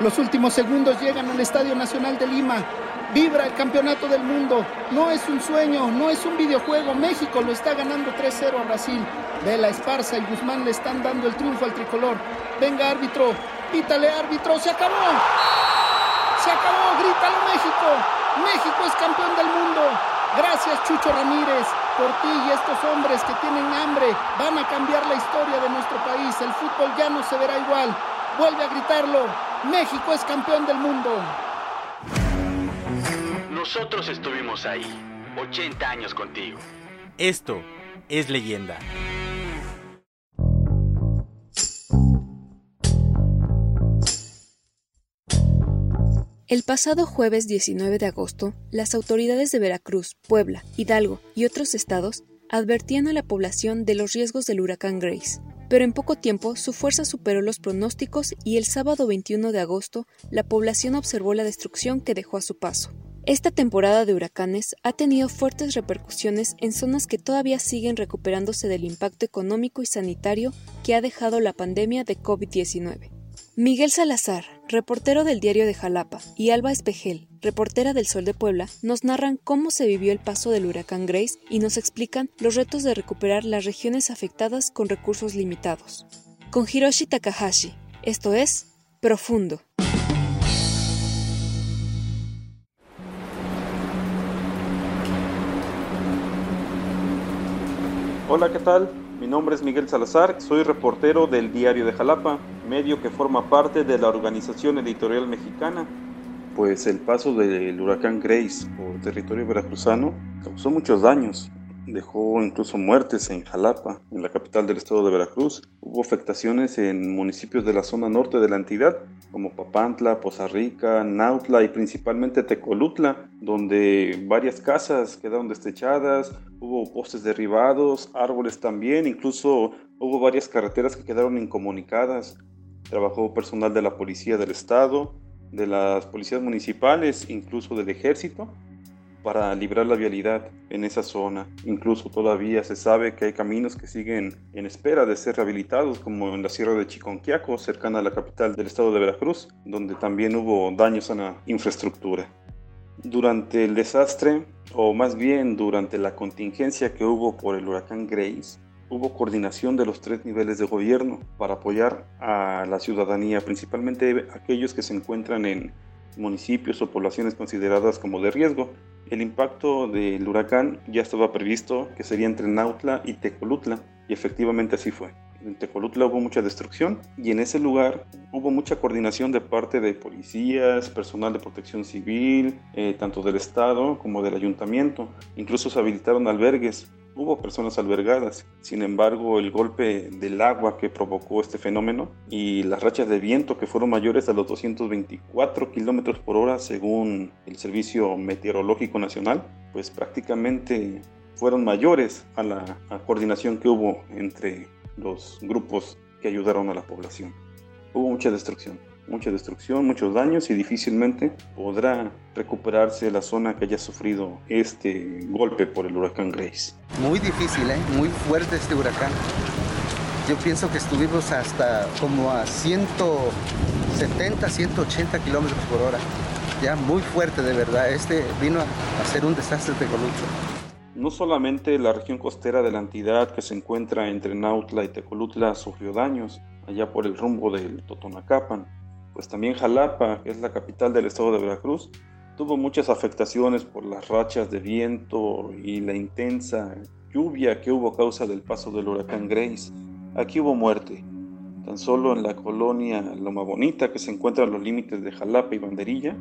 Los últimos segundos llegan al Estadio Nacional de Lima. Vibra el campeonato del mundo. No es un sueño, no es un videojuego. México lo está ganando 3-0 a Brasil. Vela Esparza y Guzmán le están dando el triunfo al tricolor. Venga, árbitro. Pítale, árbitro. Se acabó. Se acabó. Grítalo, México. México es campeón del mundo. Gracias, Chucho Ramírez. Por ti y estos hombres que tienen hambre van a cambiar la historia de nuestro país. El fútbol ya no se verá igual. Vuelve a gritarlo. México es campeón del mundo. Nosotros estuvimos ahí, 80 años contigo. Esto es leyenda. El pasado jueves 19 de agosto, las autoridades de Veracruz, Puebla, Hidalgo y otros estados advertían a la población de los riesgos del huracán Grace. Pero en poco tiempo su fuerza superó los pronósticos y el sábado 21 de agosto la población observó la destrucción que dejó a su paso. Esta temporada de huracanes ha tenido fuertes repercusiones en zonas que todavía siguen recuperándose del impacto económico y sanitario que ha dejado la pandemia de COVID-19. Miguel Salazar, reportero del diario de Jalapa, y Alba Espejel, reportera del Sol de Puebla, nos narran cómo se vivió el paso del huracán Grace y nos explican los retos de recuperar las regiones afectadas con recursos limitados. Con Hiroshi Takahashi, esto es Profundo. Hola, ¿qué tal? Mi nombre es Miguel Salazar, soy reportero del Diario de Jalapa, medio que forma parte de la Organización Editorial Mexicana. Pues el paso del huracán Grace por territorio veracruzano causó muchos daños, dejó incluso muertes en Jalapa, en la capital del estado de Veracruz. Hubo afectaciones en municipios de la zona norte de la entidad, como Papantla, Poza Rica, Nautla y principalmente Tecolutla, donde varias casas quedaron destechadas, hubo postes derribados, árboles también, incluso hubo varias carreteras que quedaron incomunicadas. Trabajó personal de la policía del estado, de las policías municipales, incluso del ejército, para librar la vialidad en esa zona. Incluso todavía se sabe que hay caminos que siguen en espera de ser rehabilitados, como en la Sierra de Chiconquiaco, cercana a la capital del estado de Veracruz, donde también hubo daños a la infraestructura. Durante el desastre, o más bien durante la contingencia que hubo por el huracán Grace, hubo coordinación de los tres niveles de gobierno para apoyar a la ciudadanía, principalmente aquellos que se encuentran en municipios o poblaciones consideradas como de riesgo. El impacto del huracán ya estaba previsto que sería entre Nautla y Tecolutla, y efectivamente así fue. En Tecolutla hubo mucha destrucción y en ese lugar hubo mucha coordinación de parte de policías, personal de protección civil, eh, tanto del Estado como del ayuntamiento. Incluso se habilitaron albergues hubo personas albergadas. Sin embargo, el golpe del agua que provocó este fenómeno y las rachas de viento que fueron mayores a los 224 kilómetros por hora según el Servicio Meteorológico Nacional, pues prácticamente fueron mayores a la coordinación que hubo entre los grupos que ayudaron a la población. Hubo mucha destrucción mucha destrucción, muchos daños y difícilmente podrá recuperarse la zona que haya sufrido este golpe por el huracán Grace. Muy difícil, ¿eh? muy fuerte este huracán. Yo pienso que estuvimos hasta como a 170, 180 kilómetros por hora. Ya muy fuerte de verdad. Este vino a ser un desastre de Tecolutla. No solamente la región costera de la entidad que se encuentra entre Nautla y Tecolutla sufrió daños, allá por el rumbo del Totonacapan, pues también Jalapa, que es la capital del estado de Veracruz, tuvo muchas afectaciones por las rachas de viento y la intensa lluvia que hubo a causa del paso del huracán Grace. Aquí hubo muerte. Tan solo en la colonia Loma Bonita, que se encuentra a los límites de Jalapa y Banderilla,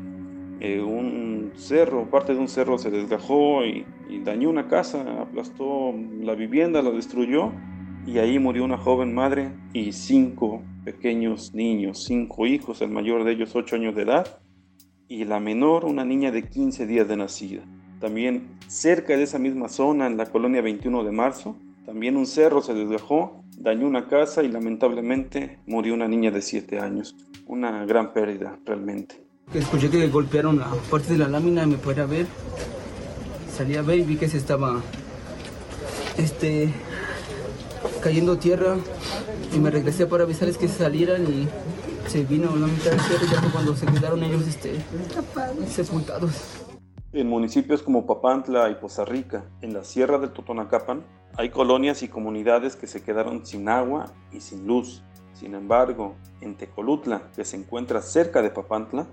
eh, un cerro, parte de un cerro se desgajó y, y dañó una casa, aplastó la vivienda, la destruyó y ahí murió una joven madre y cinco pequeños niños, cinco hijos, el mayor de ellos ocho años de edad y la menor una niña de 15 días de nacida. También cerca de esa misma zona, en la colonia 21 de marzo, también un cerro se desgajó, dañó una casa y lamentablemente murió una niña de 7 años. Una gran pérdida realmente. Escuché que golpearon la parte de la lámina y me pude ver. Salí a ver y vi que se estaba este, cayendo tierra y me regresé para avisarles que salieran y se vino la mitad del cerro ya fue cuando se quedaron ellos este, sepultados. En municipios como Papantla y Poza Rica, en la sierra del Totonacapan, hay colonias y comunidades que se quedaron sin agua y sin luz. Sin embargo, en Tecolutla, que se encuentra cerca de Papantla,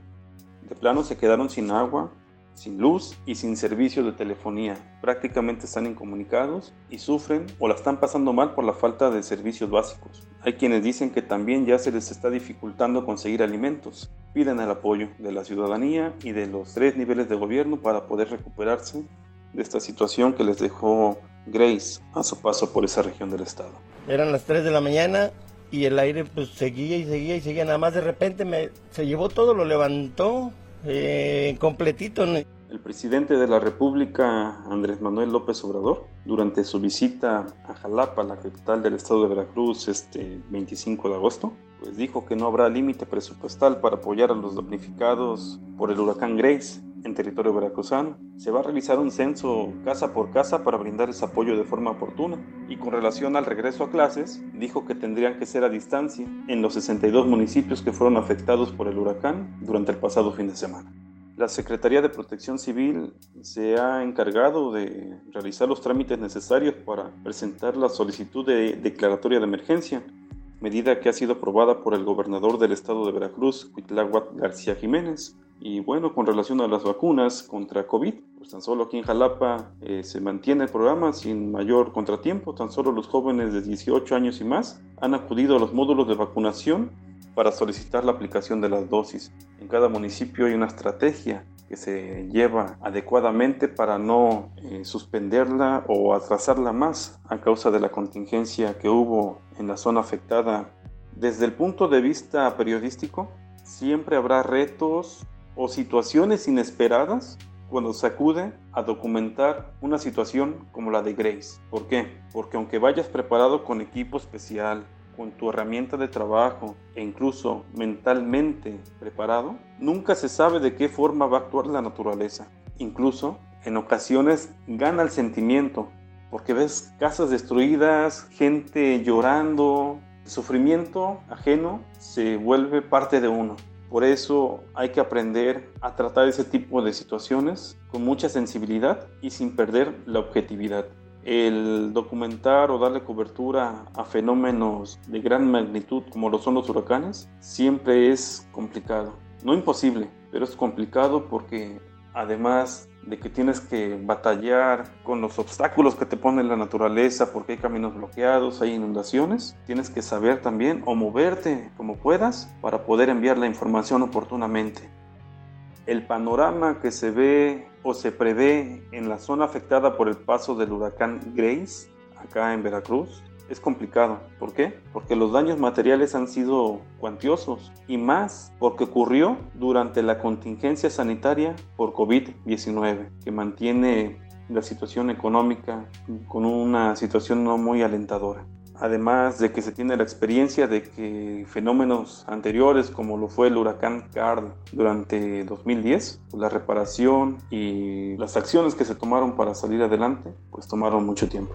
de plano se quedaron sin agua, sin luz y sin servicio de telefonía. Prácticamente están incomunicados y sufren o la están pasando mal por la falta de servicios básicos. Hay quienes dicen que también ya se les está dificultando conseguir alimentos. Piden el apoyo de la ciudadanía y de los tres niveles de gobierno para poder recuperarse de esta situación que les dejó Grace a su paso por esa región del estado. Eran las 3 de la mañana y el aire pues seguía y seguía y seguía. Nada más de repente me, se llevó todo, lo levantó eh, completito. El presidente de la República, Andrés Manuel López Obrador, durante su visita a Jalapa, la capital del estado de Veracruz, este 25 de agosto, pues dijo que no habrá límite presupuestal para apoyar a los damnificados por el huracán Grace en territorio veracruzano. Se va a realizar un censo casa por casa para brindar ese apoyo de forma oportuna. Y con relación al regreso a clases, dijo que tendrían que ser a distancia en los 62 municipios que fueron afectados por el huracán durante el pasado fin de semana. La Secretaría de Protección Civil se ha encargado de realizar los trámites necesarios para presentar la solicitud de declaratoria de emergencia, medida que ha sido aprobada por el gobernador del estado de Veracruz, Cuitláhuac García Jiménez. Y bueno, con relación a las vacunas contra COVID, pues tan solo aquí en Jalapa eh, se mantiene el programa sin mayor contratiempo. Tan solo los jóvenes de 18 años y más han acudido a los módulos de vacunación para solicitar la aplicación de las dosis. En cada municipio hay una estrategia que se lleva adecuadamente para no eh, suspenderla o atrasarla más a causa de la contingencia que hubo en la zona afectada. Desde el punto de vista periodístico, siempre habrá retos o situaciones inesperadas cuando se acude a documentar una situación como la de Grace. ¿Por qué? Porque aunque vayas preparado con equipo especial, con tu herramienta de trabajo e incluso mentalmente preparado, nunca se sabe de qué forma va a actuar la naturaleza. Incluso en ocasiones gana el sentimiento, porque ves casas destruidas, gente llorando, sufrimiento ajeno se vuelve parte de uno. Por eso hay que aprender a tratar ese tipo de situaciones con mucha sensibilidad y sin perder la objetividad. El documentar o darle cobertura a fenómenos de gran magnitud como lo son los huracanes siempre es complicado. No imposible, pero es complicado porque además de que tienes que batallar con los obstáculos que te pone la naturaleza porque hay caminos bloqueados, hay inundaciones, tienes que saber también o moverte como puedas para poder enviar la información oportunamente. El panorama que se ve o se prevé en la zona afectada por el paso del huracán Grace, acá en Veracruz, es complicado. ¿Por qué? Porque los daños materiales han sido cuantiosos y más porque ocurrió durante la contingencia sanitaria por COVID-19, que mantiene la situación económica con una situación no muy alentadora. Además de que se tiene la experiencia de que fenómenos anteriores como lo fue el huracán Carl durante 2010, pues la reparación y las acciones que se tomaron para salir adelante, pues tomaron mucho tiempo.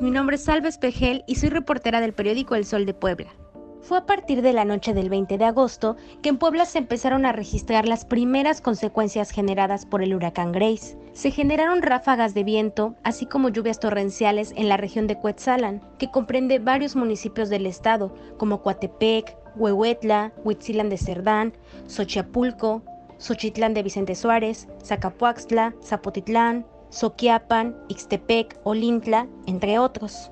Mi nombre es Salva Espejel y soy reportera del periódico El Sol de Puebla. Fue a partir de la noche del 20 de agosto que en Puebla se empezaron a registrar las primeras consecuencias generadas por el huracán Grace. Se generaron ráfagas de viento, así como lluvias torrenciales en la región de Cuetzalan, que comprende varios municipios del estado, como Coatepec, Huehuetla, Huitzilán de Cerdán, Xochiapulco, Xochitlán de Vicente Suárez, Zacapuaxtla, Zapotitlán, Soquiapan, Ixtepec, Olintla, entre otros.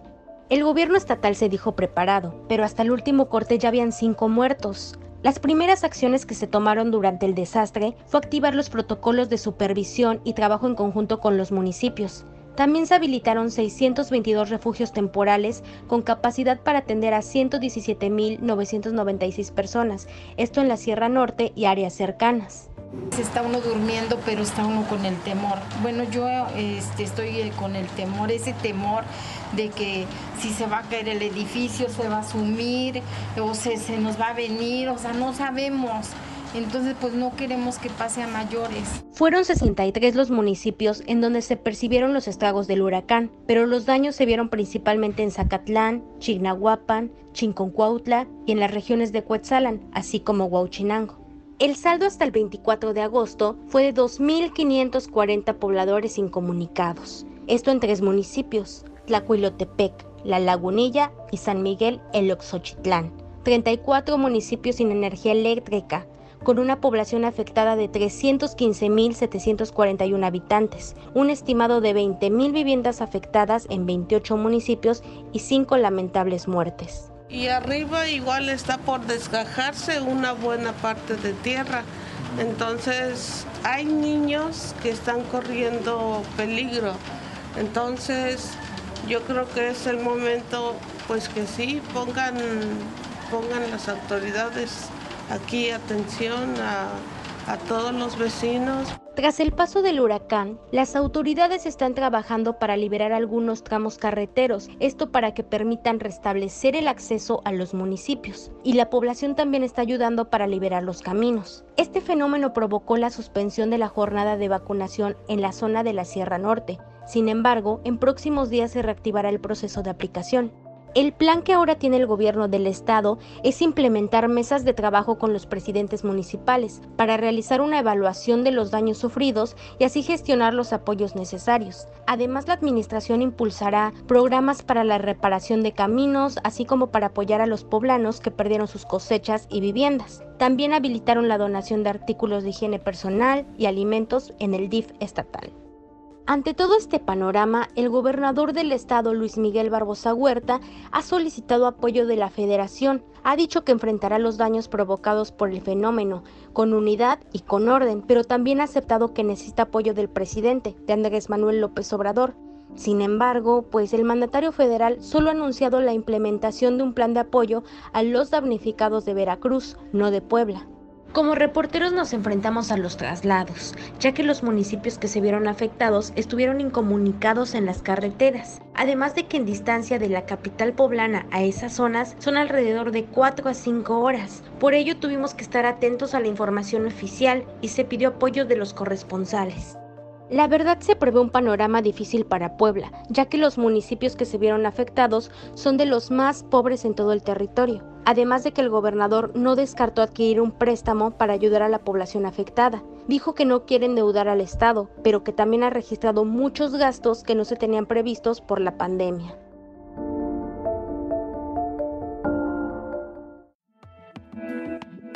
El gobierno estatal se dijo preparado, pero hasta el último corte ya habían cinco muertos. Las primeras acciones que se tomaron durante el desastre fue activar los protocolos de supervisión y trabajo en conjunto con los municipios. También se habilitaron 622 refugios temporales con capacidad para atender a 117.996 personas, esto en la Sierra Norte y áreas cercanas. Está uno durmiendo, pero está uno con el temor. Bueno, yo este, estoy eh, con el temor, ese temor de que si se va a caer el edificio, se va a sumir o se, se nos va a venir, o sea, no sabemos. Entonces, pues no queremos que pase a mayores. Fueron 63 los municipios en donde se percibieron los estragos del huracán, pero los daños se vieron principalmente en Zacatlán, Chignahuapan, Chinconcuautla y en las regiones de Cuetzalan, así como Huauchinango. El saldo hasta el 24 de agosto fue de 2.540 pobladores incomunicados. Esto en tres municipios, Tlacuilotepec, La Lagunilla y San Miguel el Oxochitlán. 34 municipios sin energía eléctrica, con una población afectada de 315.741 habitantes, un estimado de 20.000 viviendas afectadas en 28 municipios y 5 lamentables muertes y arriba igual está por desgajarse una buena parte de tierra. Entonces hay niños que están corriendo peligro. Entonces yo creo que es el momento pues que sí pongan, pongan las autoridades aquí atención a, a todos los vecinos. Tras el paso del huracán, las autoridades están trabajando para liberar algunos tramos carreteros, esto para que permitan restablecer el acceso a los municipios. Y la población también está ayudando para liberar los caminos. Este fenómeno provocó la suspensión de la jornada de vacunación en la zona de la Sierra Norte. Sin embargo, en próximos días se reactivará el proceso de aplicación. El plan que ahora tiene el gobierno del estado es implementar mesas de trabajo con los presidentes municipales para realizar una evaluación de los daños sufridos y así gestionar los apoyos necesarios. Además, la administración impulsará programas para la reparación de caminos, así como para apoyar a los poblanos que perdieron sus cosechas y viviendas. También habilitaron la donación de artículos de higiene personal y alimentos en el DIF estatal. Ante todo este panorama, el gobernador del estado, Luis Miguel Barbosa Huerta, ha solicitado apoyo de la federación. Ha dicho que enfrentará los daños provocados por el fenómeno, con unidad y con orden, pero también ha aceptado que necesita apoyo del presidente, de Andrés Manuel López Obrador. Sin embargo, pues el mandatario federal solo ha anunciado la implementación de un plan de apoyo a los damnificados de Veracruz, no de Puebla. Como reporteros nos enfrentamos a los traslados, ya que los municipios que se vieron afectados estuvieron incomunicados en las carreteras, además de que en distancia de la capital poblana a esas zonas son alrededor de 4 a 5 horas. Por ello tuvimos que estar atentos a la información oficial y se pidió apoyo de los corresponsales. La verdad se prevé un panorama difícil para Puebla, ya que los municipios que se vieron afectados son de los más pobres en todo el territorio, además de que el gobernador no descartó adquirir un préstamo para ayudar a la población afectada. Dijo que no quiere endeudar al Estado, pero que también ha registrado muchos gastos que no se tenían previstos por la pandemia.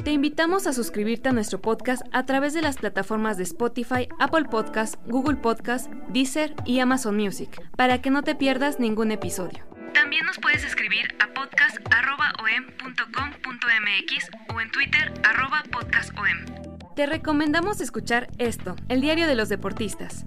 Te invitamos a suscribirte a nuestro podcast a través de las plataformas de Spotify, Apple Podcast, Google Podcast, Deezer y Amazon Music, para que no te pierdas ningún episodio. También nos puedes escribir a podcast.om.com.mx o en Twitter podcastom. Te recomendamos escuchar esto, el diario de los deportistas,